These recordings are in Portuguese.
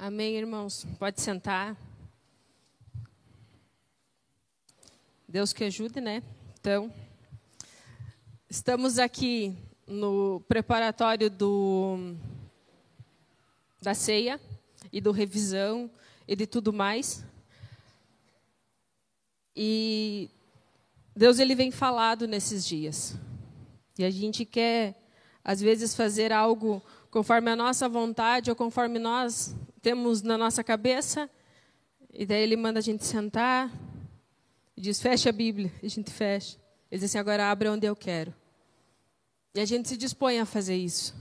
Amém, irmãos? Pode sentar. Deus que ajude, né? Então, estamos aqui no preparatório do da ceia e do revisão e de tudo mais. E Deus ele vem falado nesses dias. E a gente quer às vezes fazer algo conforme a nossa vontade ou conforme nós temos na nossa cabeça. E daí ele manda a gente sentar e diz: fecha a Bíblia. E a gente fecha. Ele diz assim: agora abre onde eu quero. E a gente se dispõe a fazer isso.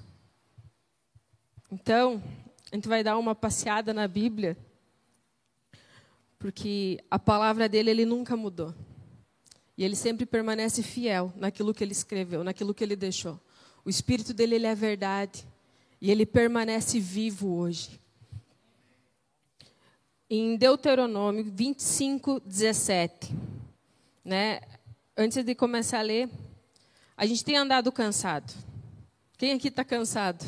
Então, a gente vai dar uma passeada na Bíblia, porque a palavra dele ele nunca mudou. E ele sempre permanece fiel naquilo que ele escreveu, naquilo que ele deixou. O espírito dele ele é verdade e ele permanece vivo hoje. Em Deuteronômio 25, 17, né? Antes de começar a ler, a gente tem andado cansado. Quem aqui está cansado?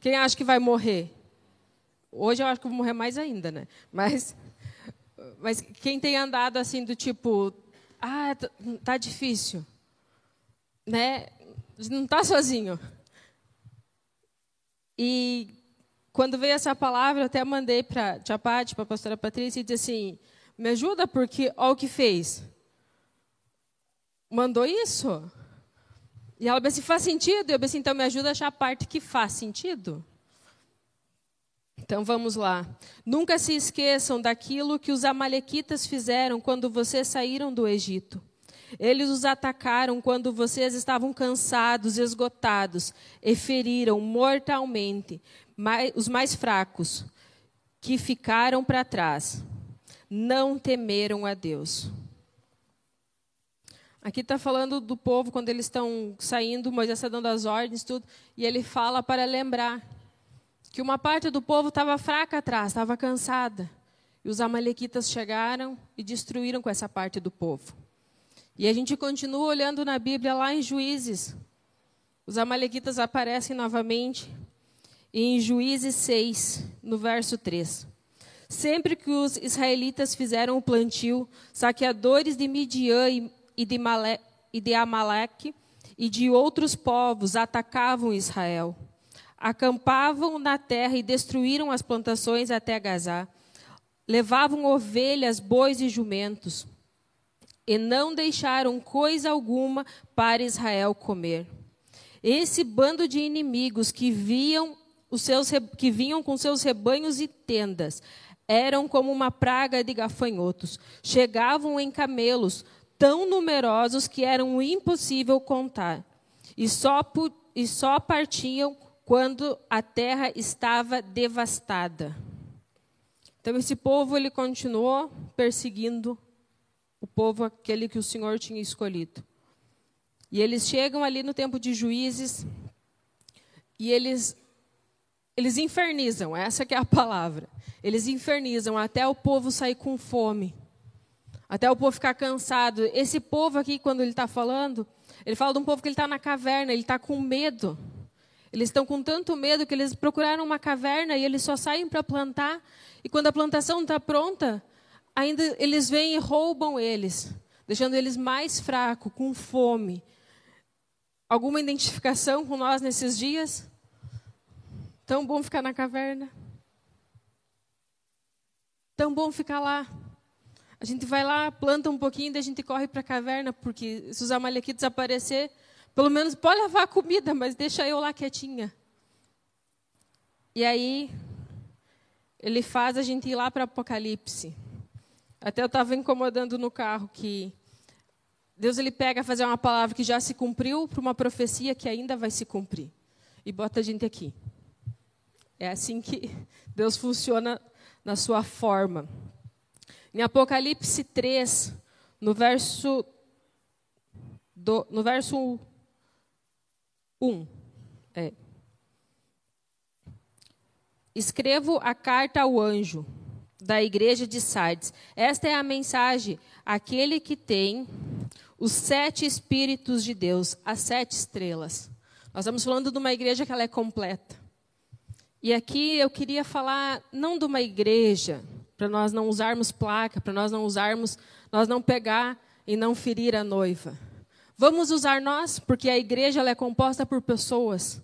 Quem acha que vai morrer? Hoje eu acho que vou morrer mais ainda, né? Mas, mas quem tem andado assim do tipo, ah, tá, tá difícil, né? Não está sozinho. E quando veio essa palavra, eu até mandei para a tia Pati, para a pastora Patrícia, e disse assim, me ajuda porque olha o que fez. Mandou isso. E ela disse, faz sentido? Eu disse, então me ajuda a achar a parte que faz sentido. Então vamos lá. Nunca se esqueçam daquilo que os amalequitas fizeram quando vocês saíram do Egito. Eles os atacaram quando vocês estavam cansados, esgotados, e feriram mortalmente os mais fracos, que ficaram para trás. Não temeram a Deus. Aqui está falando do povo quando eles estão saindo, Moisés está dando as ordens, tudo, e ele fala para lembrar que uma parte do povo estava fraca atrás, estava cansada. E os amalequitas chegaram e destruíram com essa parte do povo. E a gente continua olhando na Bíblia lá em Juízes. Os amalequitas aparecem novamente. Em Juízes 6, no verso 3. Sempre que os israelitas fizeram o plantio, saqueadores de Midian e de, Male, e de Amaleque e de outros povos atacavam Israel. Acampavam na terra e destruíram as plantações até Gazá. Levavam ovelhas, bois e jumentos. E não deixaram coisa alguma para Israel comer. Esse bando de inimigos que, viam os seus, que vinham com seus rebanhos e tendas eram como uma praga de gafanhotos. Chegavam em camelos, tão numerosos que eram impossível contar, e só, e só partiam quando a terra estava devastada. Então esse povo ele continuou perseguindo o povo aquele que o Senhor tinha escolhido. E eles chegam ali no tempo de juízes e eles eles infernizam, essa que é a palavra. Eles infernizam até o povo sair com fome até o povo ficar cansado. Esse povo aqui, quando ele está falando, ele fala de um povo que ele está na caverna, ele está com medo. Eles estão com tanto medo que eles procuraram uma caverna e eles só saem para plantar. E quando a plantação está pronta, ainda eles vêm e roubam eles, deixando eles mais fracos, com fome. Alguma identificação com nós nesses dias? Tão bom ficar na caverna. Tão bom ficar lá. A gente vai lá, planta um pouquinho, daí a gente corre para a caverna, porque se os amalequitos aparecer, pelo menos pode levar comida, mas deixa eu lá quietinha. E aí, ele faz a gente ir lá para Apocalipse. Até eu estava incomodando no carro que Deus ele pega fazer uma palavra que já se cumpriu para uma profecia que ainda vai se cumprir. E bota a gente aqui. É assim que Deus funciona na sua forma. Em Apocalipse 3, no verso, do, no verso 1, é, escrevo a carta ao anjo da igreja de Sardes. Esta é a mensagem, aquele que tem os sete espíritos de Deus, as sete estrelas. Nós estamos falando de uma igreja que ela é completa, E aqui eu queria falar não de uma igreja, para nós não usarmos placa, para nós não usarmos, nós não pegar e não ferir a noiva. Vamos usar nós, porque a igreja é composta por pessoas.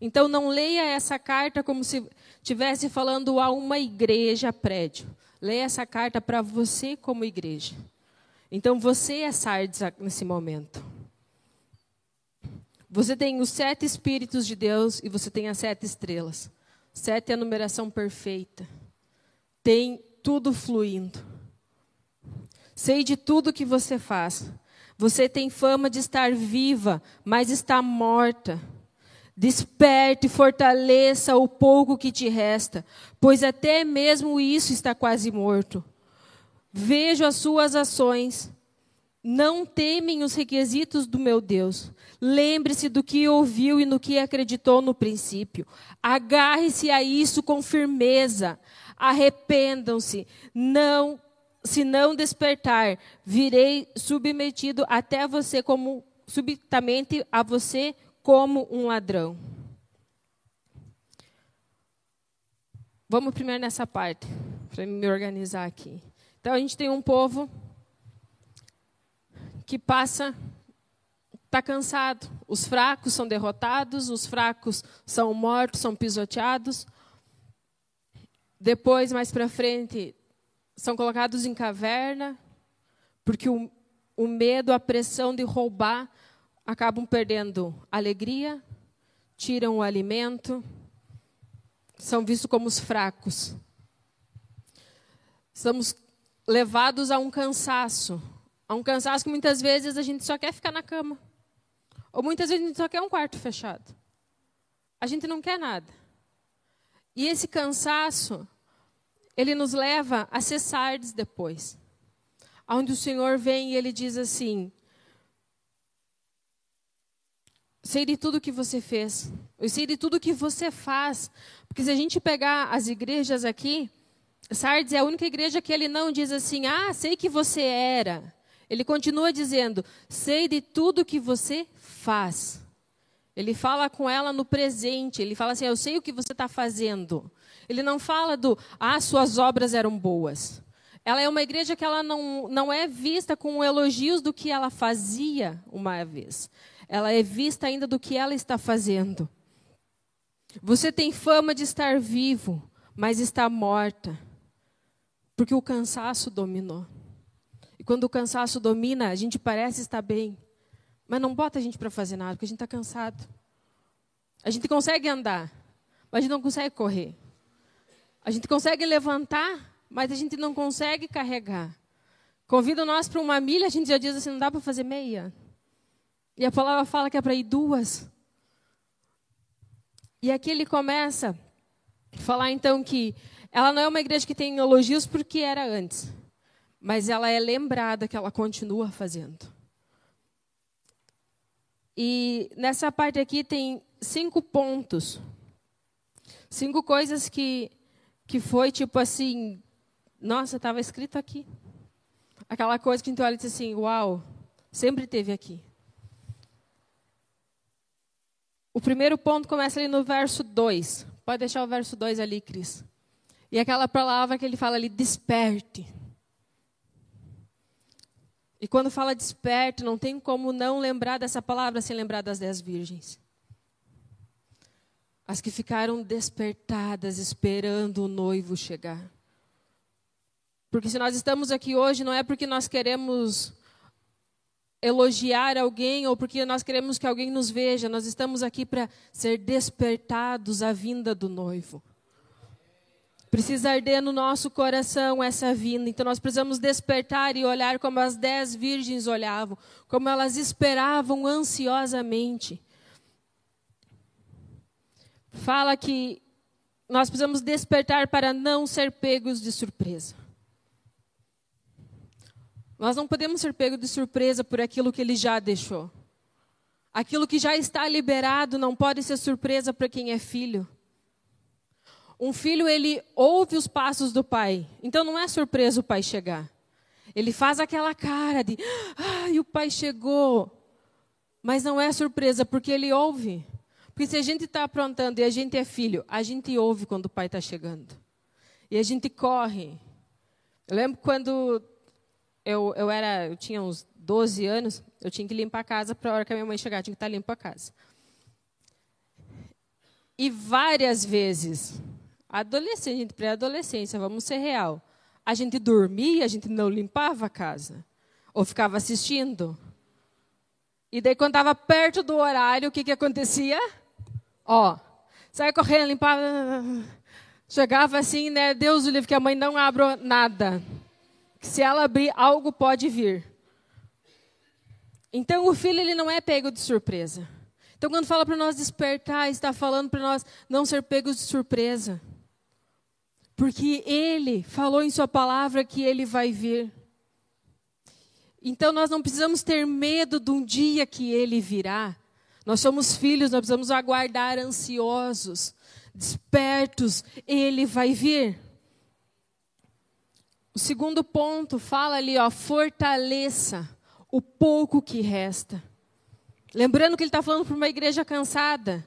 Então não leia essa carta como se estivesse falando a uma igreja prédio. Leia essa carta para você como igreja. Então você é Sardes nesse momento. Você tem os sete Espíritos de Deus e você tem as sete estrelas. Sete é a numeração perfeita. Tem tudo fluindo. Sei de tudo que você faz. Você tem fama de estar viva, mas está morta. Desperte, fortaleça o pouco que te resta, pois até mesmo isso está quase morto. Vejo as suas ações. Não temem os requisitos do meu Deus. Lembre-se do que ouviu e no que acreditou no princípio. Agarre-se a isso com firmeza. Arrependam-se. Não, se não despertar, virei submetido até você como subitamente a você como um ladrão. Vamos primeiro nessa parte, para me organizar aqui. Então a gente tem um povo que passa, está cansado. Os fracos são derrotados, os fracos são mortos, são pisoteados. Depois, mais para frente, são colocados em caverna, porque o, o medo, a pressão de roubar acabam perdendo alegria, tiram o alimento, são vistos como os fracos. Estamos levados a um cansaço, a um cansaço que muitas vezes a gente só quer ficar na cama. Ou muitas vezes a gente só quer um quarto fechado. A gente não quer nada. E esse cansaço, ele nos leva a cessar depois. Onde o Senhor vem e ele diz assim: sei de tudo que você fez. Eu sei de tudo que você faz. Porque se a gente pegar as igrejas aqui, Sardes é a única igreja que ele não diz assim, ah, sei que você era. Ele continua dizendo, sei de tudo que você faz. Ele fala com ela no presente. Ele fala assim, eu sei o que você está fazendo. Ele não fala do, ah, suas obras eram boas. Ela é uma igreja que ela não, não é vista com elogios do que ela fazia uma vez ela é vista ainda do que ela está fazendo. Você tem fama de estar vivo, mas está morta, porque o cansaço dominou. Quando o cansaço domina, a gente parece estar bem, mas não bota a gente para fazer nada, porque a gente está cansado. A gente consegue andar, mas a gente não consegue correr. A gente consegue levantar, mas a gente não consegue carregar. Convida nós para uma milha, a gente já diz assim, não dá para fazer meia. E a palavra fala que é para ir duas. E aqui ele começa a falar então que ela não é uma igreja que tem elogios porque era antes, mas ela é lembrada que ela continua fazendo. E nessa parte aqui tem cinco pontos, cinco coisas que que foi tipo assim, nossa, estava escrito aqui. Aquela coisa que a gente olha e diz assim, uau, sempre teve aqui. O primeiro ponto começa ali no verso 2. Pode deixar o verso 2 ali, Cris. E aquela palavra que ele fala ali, desperte. E quando fala desperte, não tem como não lembrar dessa palavra sem lembrar das dez virgens. As que ficaram despertadas, esperando o noivo chegar. Porque se nós estamos aqui hoje, não é porque nós queremos elogiar alguém ou porque nós queremos que alguém nos veja. Nós estamos aqui para ser despertados à vinda do noivo. Precisa arder no nosso coração essa vinda. Então nós precisamos despertar e olhar como as dez virgens olhavam, como elas esperavam ansiosamente. Fala que nós precisamos despertar para não ser pegos de surpresa. Nós não podemos ser pegos de surpresa por aquilo que ele já deixou. Aquilo que já está liberado não pode ser surpresa para quem é filho. Um filho, ele ouve os passos do pai. Então não é surpresa o pai chegar. Ele faz aquela cara de, ah, e o pai chegou. Mas não é surpresa, porque ele ouve. Porque se a gente está aprontando e a gente é filho, a gente ouve quando o pai está chegando. E a gente corre. Eu lembro quando eu, eu, era, eu tinha uns 12 anos, eu tinha que limpar a casa para a hora que a minha mãe chegar, tinha que estar tá limpa a casa. E várias vezes, adolescente, pré-adolescência, vamos ser real, a gente dormia, a gente não limpava a casa. Ou ficava assistindo. E daí, quando estava perto do horário, o que, que acontecia? Ó, saia correndo, limpava. Chegava assim, né? Deus o livre, que a mãe não abre nada. Que se ela abrir, algo pode vir. Então, o filho ele não é pego de surpresa. Então, quando fala para nós despertar, está falando para nós não ser pegos de surpresa. Porque ele falou em sua palavra que ele vai vir. Então nós não precisamos ter medo de um dia que ele virá. Nós somos filhos, nós precisamos aguardar ansiosos, despertos, ele vai vir. O segundo ponto fala ali, ó, fortaleça o pouco que resta. Lembrando que ele está falando para uma igreja cansada.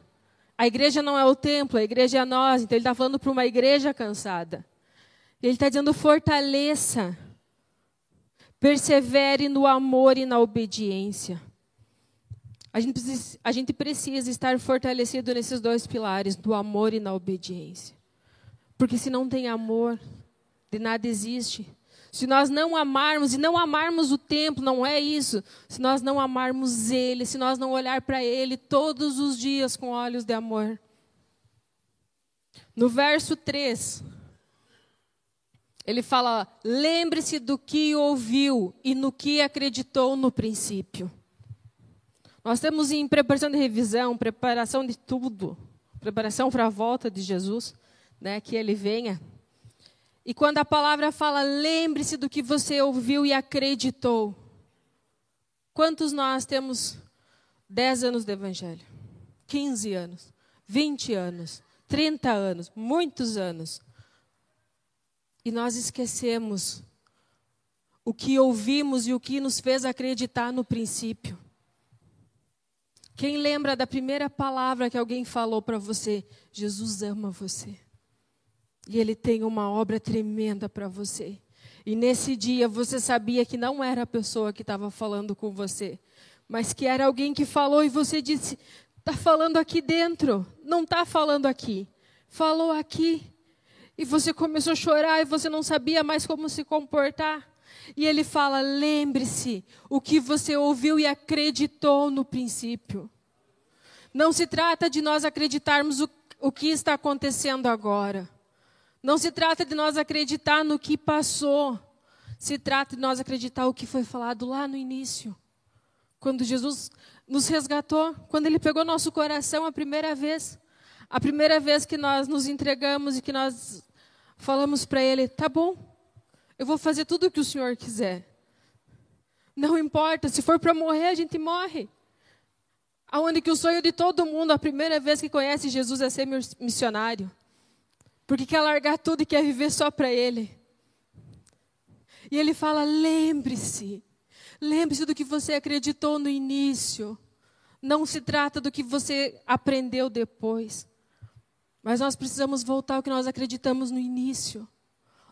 A igreja não é o templo, a igreja é nós. Então ele está falando para uma igreja cansada. Ele está dizendo: fortaleça, persevere no amor e na obediência. A gente, precisa, a gente precisa estar fortalecido nesses dois pilares, do amor e na obediência. Porque se não tem amor, de nada existe. Se nós não amarmos, e não amarmos o templo, não é isso. Se nós não amarmos Ele, se nós não olhar para Ele todos os dias com olhos de amor. No verso 3, ele fala: lembre-se do que ouviu e no que acreditou no princípio. Nós temos em preparação de revisão, preparação de tudo, preparação para a volta de Jesus, né, que ele venha. E quando a palavra fala, lembre-se do que você ouviu e acreditou. Quantos nós temos 10 anos de evangelho? 15 anos, 20 anos, 30 anos, muitos anos. E nós esquecemos o que ouvimos e o que nos fez acreditar no princípio. Quem lembra da primeira palavra que alguém falou para você? Jesus ama você. E Ele tem uma obra tremenda para você. E nesse dia você sabia que não era a pessoa que estava falando com você, mas que era alguém que falou e você disse: está falando aqui dentro, não está falando aqui, falou aqui. E você começou a chorar e você não sabia mais como se comportar. E ele fala: lembre-se o que você ouviu e acreditou no princípio. Não se trata de nós acreditarmos o, o que está acontecendo agora. Não se trata de nós acreditar no que passou. Se trata de nós acreditar o que foi falado lá no início. Quando Jesus nos resgatou, quando Ele pegou nosso coração a primeira vez. A primeira vez que nós nos entregamos e que nós falamos para Ele: tá bom, eu vou fazer tudo o que o Senhor quiser. Não importa, se for para morrer, a gente morre. Aonde que o sonho de todo mundo, a primeira vez que conhece Jesus é ser missionário porque quer largar tudo e quer viver só para Ele. E ele fala: lembre-se, lembre-se do que você acreditou no início. Não se trata do que você aprendeu depois. Mas nós precisamos voltar ao que nós acreditamos no início.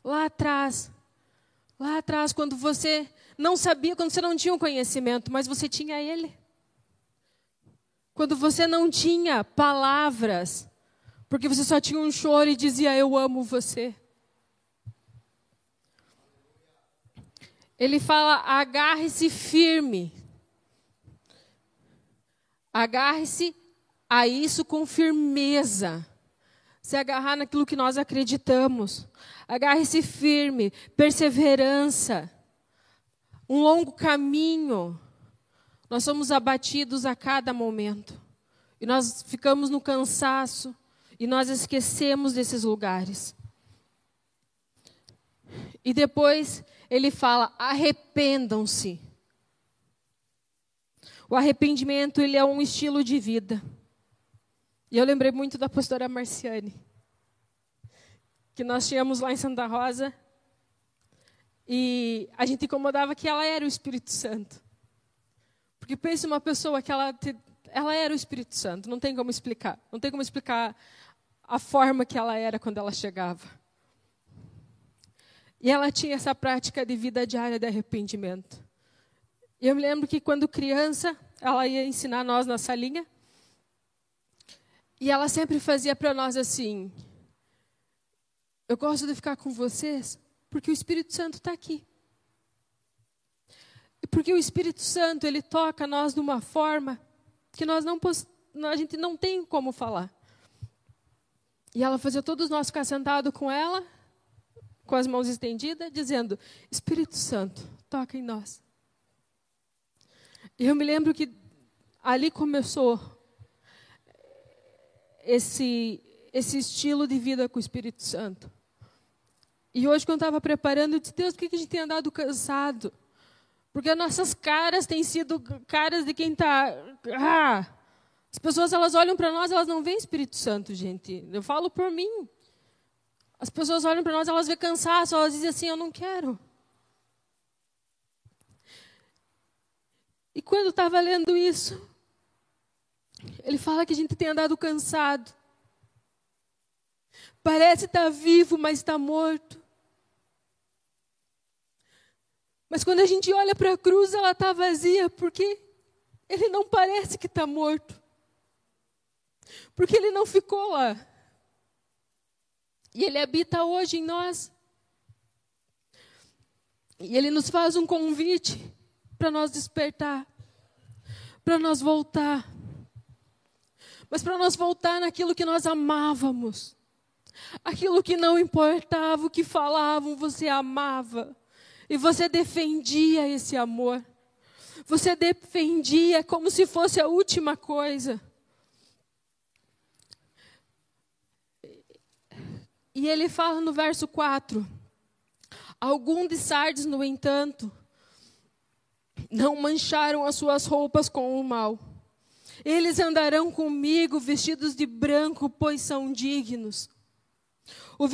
Lá atrás. Lá atrás, quando você não sabia, quando você não tinha o conhecimento, mas você tinha Ele. Quando você não tinha palavras, porque você só tinha um choro e dizia: Eu amo você. Ele fala: agarre-se firme. Agarre-se a isso com firmeza. Se agarrar naquilo que nós acreditamos. Agarre-se firme, perseverança. Um longo caminho. Nós somos abatidos a cada momento. E nós ficamos no cansaço e nós esquecemos desses lugares. E depois ele fala: arrependam-se. O arrependimento ele é um estilo de vida. E eu lembrei muito da pastora Marciane, que nós tínhamos lá em Santa Rosa, e a gente incomodava que ela era o Espírito Santo. Porque pense uma pessoa que ela, te, ela era o Espírito Santo, não tem como explicar. Não tem como explicar a forma que ela era quando ela chegava. E ela tinha essa prática de vida diária de arrependimento. Eu me lembro que quando criança, ela ia ensinar nós na salinha. E ela sempre fazia para nós assim: Eu gosto de ficar com vocês porque o Espírito Santo está aqui. Porque o Espírito Santo ele toca nós de uma forma que nós não a gente não tem como falar. E ela fazia todos nós ficar sentados com ela, com as mãos estendidas, dizendo: Espírito Santo, toca em nós. E eu me lembro que ali começou esse, esse estilo de vida com o Espírito Santo. E hoje, quando eu estava preparando, eu disse: Deus, por que a gente tem andado cansado? Porque as nossas caras têm sido caras de quem está. Ah! As pessoas elas olham para nós, elas não veem Espírito Santo, gente. Eu falo por mim. As pessoas olham para nós, elas veem cansaço, elas dizem assim: Eu não quero. E quando estava lendo isso, ele fala que a gente tem andado cansado. Parece estar tá vivo, mas está morto. Mas quando a gente olha para a cruz, ela está vazia, porque ele não parece que está morto. Porque ele não ficou lá. E ele habita hoje em nós. E ele nos faz um convite para nós despertar, para nós voltar. Mas para nós voltar naquilo que nós amávamos, aquilo que não importava o que falavam, você amava. E você defendia esse amor. Você defendia como se fosse a última coisa. E ele fala no verso 4: Algum de Sardes, no entanto, não mancharam as suas roupas com o mal. Eles andarão comigo vestidos de branco, pois são dignos. O,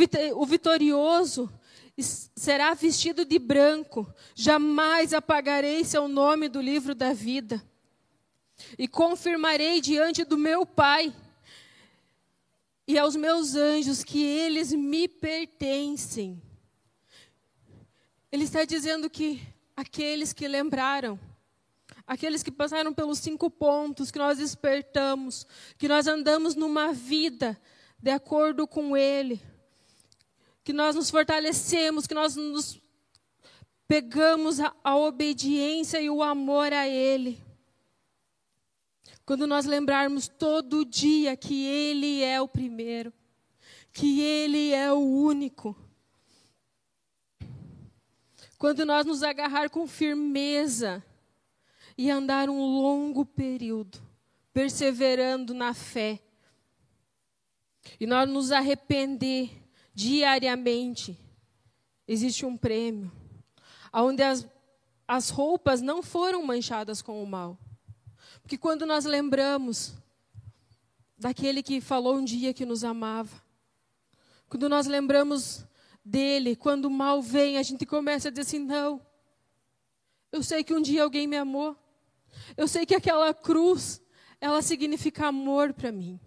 vitorioso será vestido de branco, jamais apagarei seu nome do livro da vida. E confirmarei diante do meu Pai e aos meus anjos que eles me pertencem. Ele está dizendo que aqueles que lembraram, aqueles que passaram pelos cinco pontos, que nós despertamos, que nós andamos numa vida de acordo com Ele, que nós nos fortalecemos, que nós nos pegamos a, a obediência e o amor a Ele. Quando nós lembrarmos todo dia que Ele é o primeiro, que Ele é o único, quando nós nos agarrar com firmeza e andar um longo período, perseverando na fé, e nós nos arrepender diariamente, existe um prêmio, onde as, as roupas não foram manchadas com o mal. Porque quando nós lembramos daquele que falou um dia que nos amava, quando nós lembramos dele, quando o mal vem, a gente começa a dizer assim: não. Eu sei que um dia alguém me amou. Eu sei que aquela cruz, ela significa amor para mim.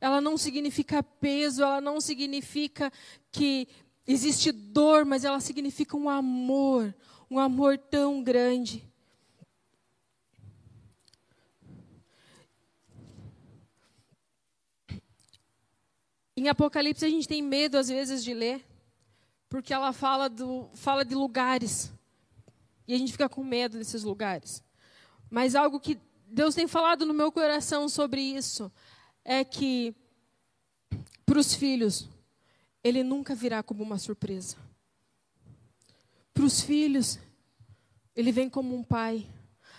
Ela não significa peso, ela não significa que existe dor, mas ela significa um amor, um amor tão grande. Em Apocalipse a gente tem medo às vezes de ler porque ela fala, do, fala de lugares. E a gente fica com medo desses lugares. Mas algo que Deus tem falado no meu coração sobre isso é que para os filhos, ele nunca virá como uma surpresa. Para os filhos, ele vem como um pai.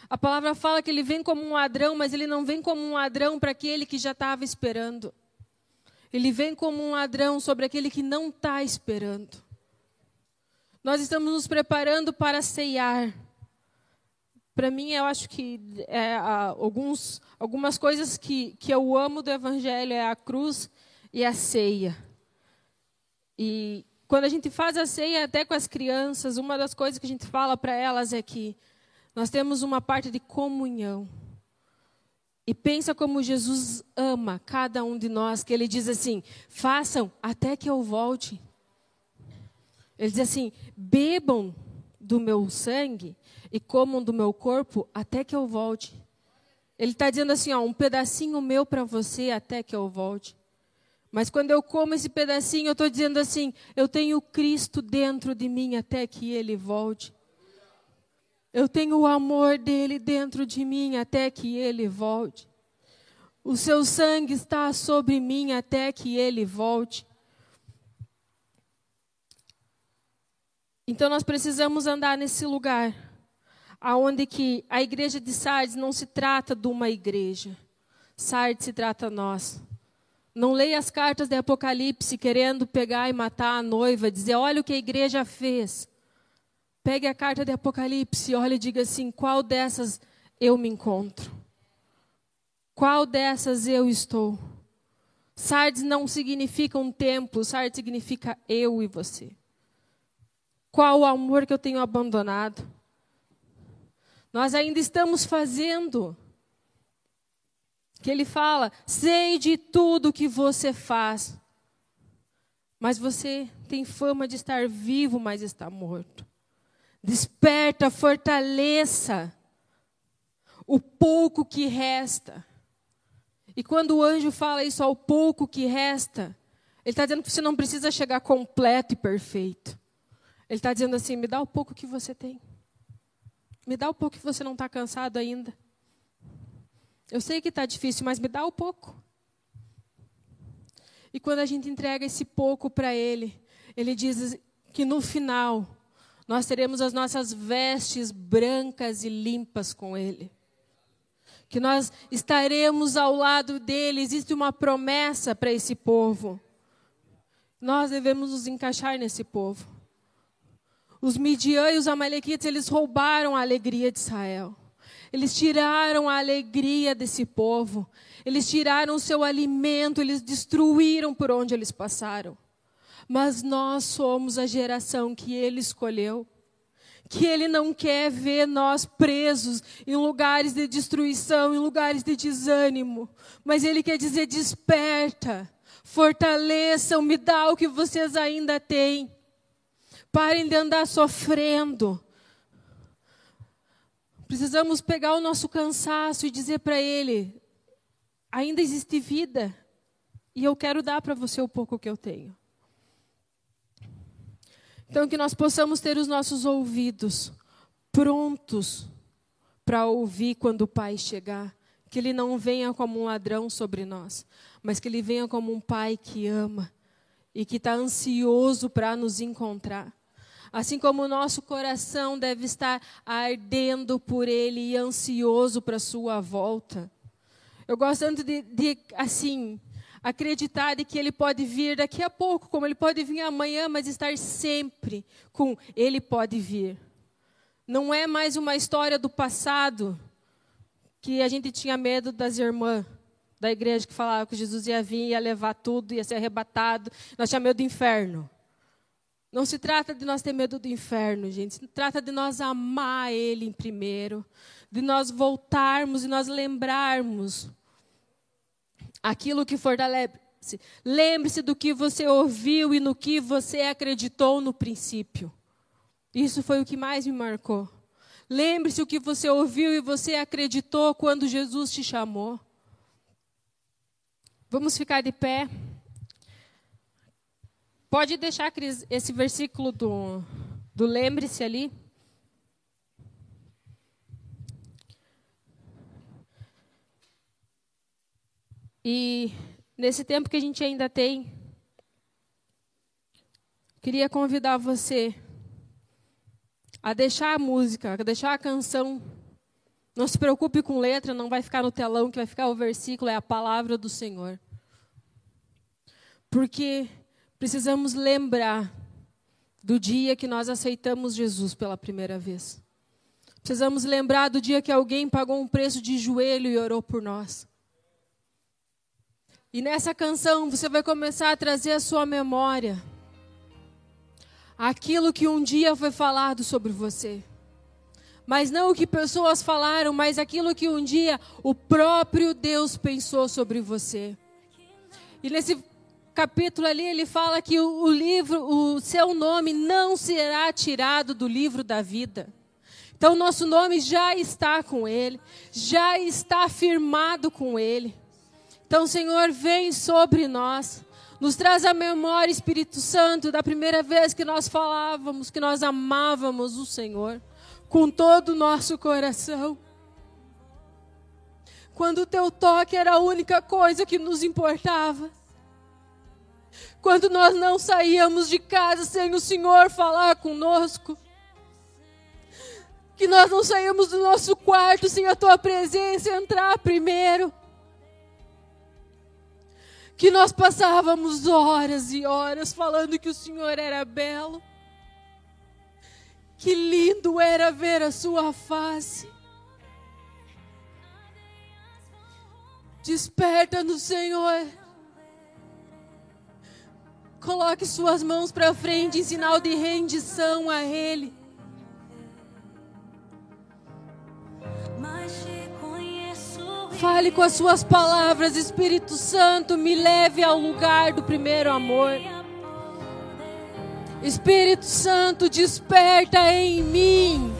A palavra fala que ele vem como um ladrão, mas ele não vem como um ladrão para aquele que já estava esperando. Ele vem como um ladrão sobre aquele que não está esperando. Nós estamos nos preparando para ceiar. Para mim, eu acho que é, alguns, algumas coisas que, que eu amo do Evangelho é a cruz e a ceia. E quando a gente faz a ceia até com as crianças, uma das coisas que a gente fala para elas é que nós temos uma parte de comunhão. E pensa como Jesus ama cada um de nós, que ele diz assim: façam até que eu volte. Ele diz assim: bebam do meu sangue e comam do meu corpo até que eu volte. Ele está dizendo assim: ó, um pedacinho meu para você até que eu volte. Mas quando eu como esse pedacinho, eu estou dizendo assim: eu tenho Cristo dentro de mim até que ele volte. Eu tenho o amor dele dentro de mim até que ele volte. O seu sangue está sobre mim até que ele volte. Então nós precisamos andar nesse lugar aonde que a igreja de Sardes não se trata de uma igreja. Sardes se trata nós. Não leia as cartas de Apocalipse querendo pegar e matar a noiva, dizer, olha o que a igreja fez. Pegue a carta de Apocalipse, olhe e diga assim: qual dessas eu me encontro? Qual dessas eu estou? Sardes não significa um templo, Sardes significa eu e você. Qual o amor que eu tenho abandonado? Nós ainda estamos fazendo. Que ele fala: sei de tudo que você faz, mas você tem fama de estar vivo, mas está morto. Desperta, fortaleça o pouco que resta. E quando o anjo fala isso ao pouco que resta, ele está dizendo que você não precisa chegar completo e perfeito. Ele está dizendo assim: me dá o pouco que você tem. Me dá o pouco que você não está cansado ainda. Eu sei que está difícil, mas me dá o pouco. E quando a gente entrega esse pouco para Ele, Ele diz que no final nós teremos as nossas vestes brancas e limpas com Ele. Que nós estaremos ao lado dele, existe uma promessa para esse povo. Nós devemos nos encaixar nesse povo. Os Midian e os Amalequitas, eles roubaram a alegria de Israel. Eles tiraram a alegria desse povo. Eles tiraram o seu alimento, eles destruíram por onde eles passaram mas nós somos a geração que Ele escolheu. Que Ele não quer ver nós presos em lugares de destruição, em lugares de desânimo, mas Ele quer dizer: desperta, fortaleçam, me dá o que vocês ainda têm. Parem de andar sofrendo. Precisamos pegar o nosso cansaço e dizer para Ele: ainda existe vida, e eu quero dar para você o pouco que eu tenho. Então, que nós possamos ter os nossos ouvidos prontos para ouvir quando o Pai chegar. Que Ele não venha como um ladrão sobre nós, mas que Ele venha como um Pai que ama e que está ansioso para nos encontrar. Assim como o nosso coração deve estar ardendo por Ele e ansioso para Sua volta. Eu gosto tanto de, de assim, acreditar de que ele pode vir daqui a pouco, como ele pode vir amanhã, mas estar sempre com ele pode vir. Não é mais uma história do passado que a gente tinha medo das irmãs da igreja que falavam que Jesus ia vir, ia levar tudo, ia ser arrebatado. Nós tínhamos medo do inferno. Não se trata de nós ter medo do inferno, gente. Se trata de nós amar Ele em primeiro, de nós voltarmos e nós lembrarmos aquilo que fortalece. Lembre-se do que você ouviu e no que você acreditou no princípio. Isso foi o que mais me marcou. Lembre-se o que você ouviu e você acreditou quando Jesus te chamou. Vamos ficar de pé. Pode deixar esse versículo do, do lembre-se ali. E nesse tempo que a gente ainda tem, queria convidar você a deixar a música, a deixar a canção. Não se preocupe com letra, não vai ficar no telão, que vai ficar o versículo, é a palavra do Senhor. Porque precisamos lembrar do dia que nós aceitamos Jesus pela primeira vez. Precisamos lembrar do dia que alguém pagou um preço de joelho e orou por nós. E nessa canção você vai começar a trazer à sua memória aquilo que um dia foi falado sobre você. Mas não o que pessoas falaram, mas aquilo que um dia o próprio Deus pensou sobre você. E nesse capítulo ali ele fala que o, livro, o seu nome não será tirado do livro da vida. Então nosso nome já está com ele, já está firmado com ele. Então, Senhor, vem sobre nós. Nos traz a memória, Espírito Santo, da primeira vez que nós falávamos, que nós amávamos o Senhor com todo o nosso coração. Quando o teu toque era a única coisa que nos importava. Quando nós não saíamos de casa sem o Senhor falar conosco. Que nós não saíamos do nosso quarto sem a tua presença entrar primeiro. Que nós passávamos horas e horas falando que o Senhor era belo que lindo era ver a sua face. Desperta no Senhor. Coloque suas mãos para frente em sinal de rendição a Ele. Fale com as suas palavras, Espírito Santo, me leve ao lugar do primeiro amor. Espírito Santo, desperta em mim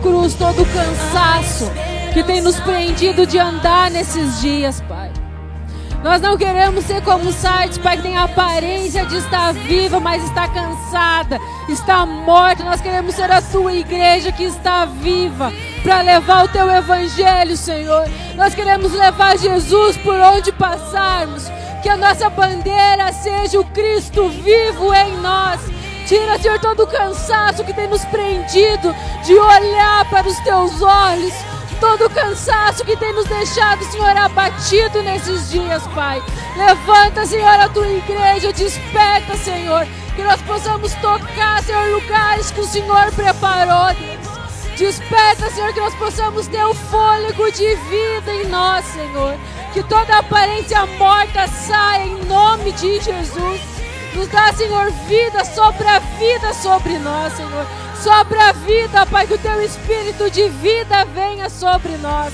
cruz todo o cansaço que tem nos prendido de andar nesses dias, Pai. Nós não queremos ser como Sardes, Pai, que tem a aparência de estar viva, mas está cansada, está morta. Nós queremos ser a tua igreja que está viva para levar o teu evangelho, Senhor. Nós queremos levar Jesus por onde passarmos. Que a nossa bandeira seja o Cristo vivo em nós Tira, Senhor, todo o cansaço que tem nos prendido de olhar para os teus olhos. Todo o cansaço que tem nos deixado, Senhor, abatido nesses dias, Pai. Levanta, Senhor, a tua igreja, desperta, Senhor. Que nós possamos tocar, Senhor, lugares que o Senhor preparou, Deus. Desperta, Senhor, que nós possamos ter o fôlego de vida em nós, Senhor. Que toda aparência morta saia em nome de Jesus. Nos dá, Senhor, vida, sobra vida sobre nós, Senhor. Sobra vida, Pai, que o teu espírito de vida venha sobre nós.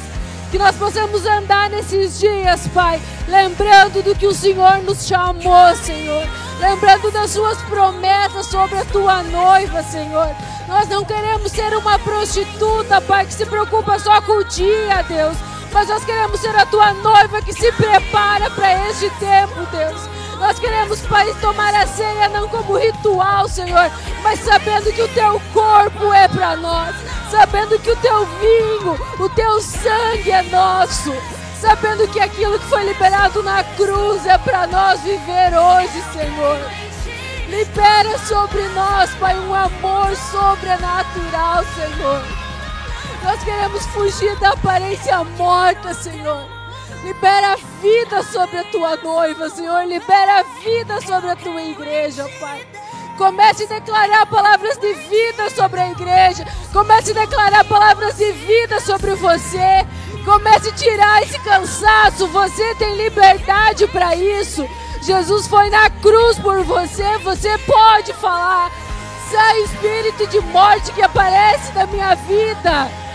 Que nós possamos andar nesses dias, Pai, lembrando do que o Senhor nos chamou, Senhor. Lembrando das suas promessas sobre a tua noiva, Senhor. Nós não queremos ser uma prostituta, Pai, que se preocupa só com o dia, Deus. Mas nós queremos ser a tua noiva que se prepara para este tempo, Deus. Nós queremos, Pai, tomar a ceia não como ritual, Senhor, mas sabendo que o teu corpo é para nós, sabendo que o teu vinho, o teu sangue é nosso, sabendo que aquilo que foi liberado na cruz é para nós viver hoje, Senhor. Libera sobre nós, Pai, um amor sobrenatural, Senhor. Nós queremos fugir da aparência morta, Senhor. Libera vida sobre a tua noiva, Senhor. Libera vida sobre a tua igreja, Pai. Comece a declarar palavras de vida sobre a igreja. Comece a declarar palavras de vida sobre você. Comece a tirar esse cansaço. Você tem liberdade para isso. Jesus foi na cruz por você. Você pode falar. Sai espírito de morte que aparece na minha vida.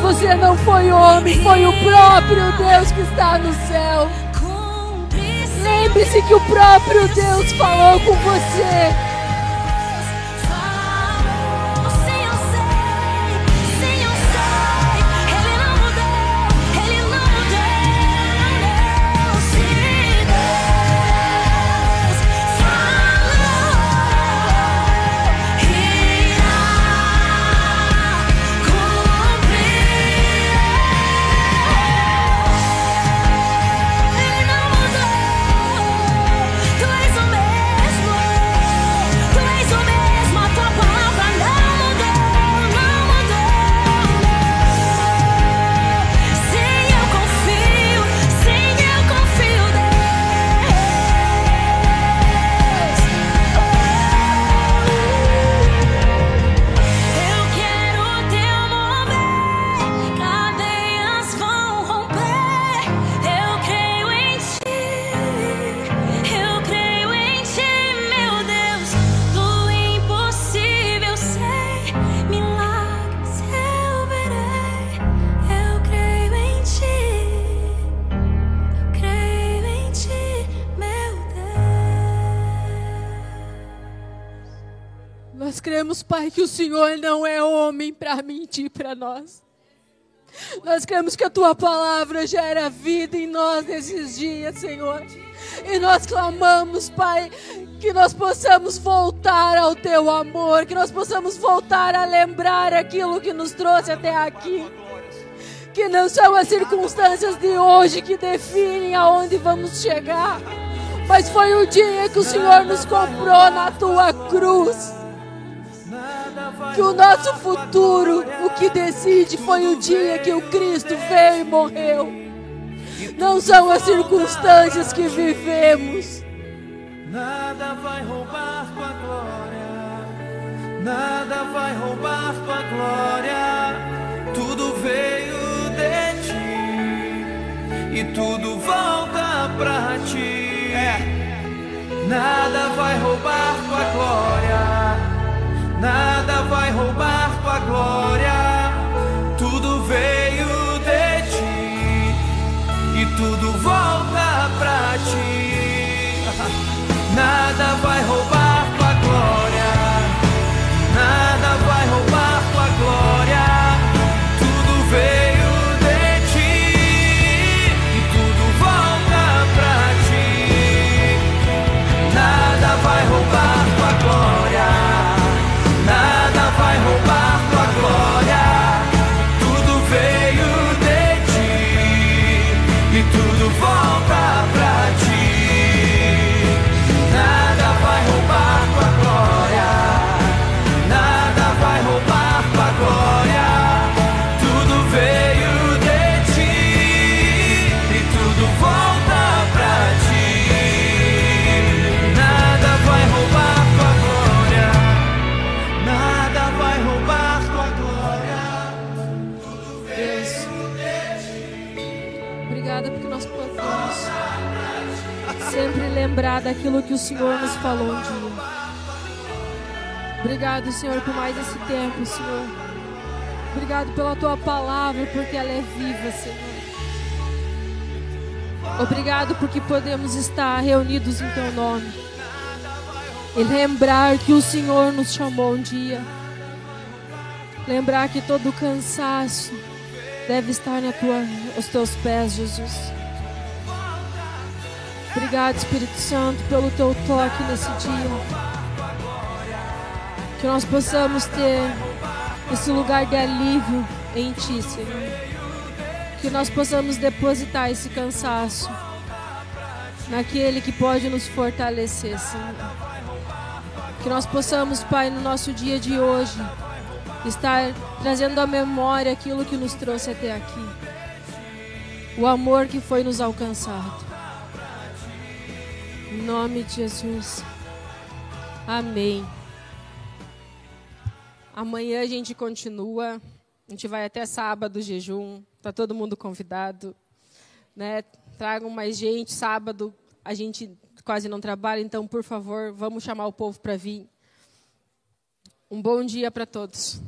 Você não foi homem, foi o próprio Deus que está no céu. Lembre-se que o próprio Deus falou com você. Que o Senhor não é homem para mentir para nós. Nós cremos que a tua palavra gera vida em nós nesses dias, Senhor. E nós clamamos, Pai, que nós possamos voltar ao teu amor, que nós possamos voltar a lembrar aquilo que nos trouxe até aqui. Que não são as circunstâncias de hoje que definem aonde vamos chegar, mas foi o dia que o Senhor nos comprou na tua cruz que o nosso futuro, o que decide, foi o dia que o Cristo veio e morreu. Não são as circunstâncias que vivemos. Nada vai roubar tua glória. Nada vai roubar tua glória. Tudo veio de ti e tudo volta pra ti. É. Nada vai roubar tua glória nada vai roubar tua glória. Tudo veio de ti e tudo volta pra ti. Nada vai roubar lembrar daquilo que o Senhor nos falou um dia. Obrigado, Senhor, por mais esse tempo, Senhor. Obrigado pela tua palavra, porque ela é viva, Senhor. Obrigado porque podemos estar reunidos em teu nome. E lembrar que o Senhor nos chamou um dia. Lembrar que todo cansaço deve estar na tua, aos teus pés, Jesus. Obrigado, Espírito Santo, pelo teu toque nesse dia. Que nós possamos ter esse lugar de alívio em Ti, Senhor. Que nós possamos depositar esse cansaço naquele que pode nos fortalecer, Senhor. Que nós possamos, Pai, no nosso dia de hoje, estar trazendo à memória aquilo que nos trouxe até aqui. O amor que foi nos alcançado. Em nome de Jesus. Amém. Amanhã a gente continua. A gente vai até sábado jejum. Tá todo mundo convidado, né? Tragam mais gente. Sábado a gente quase não trabalha, então por favor, vamos chamar o povo para vir. Um bom dia para todos.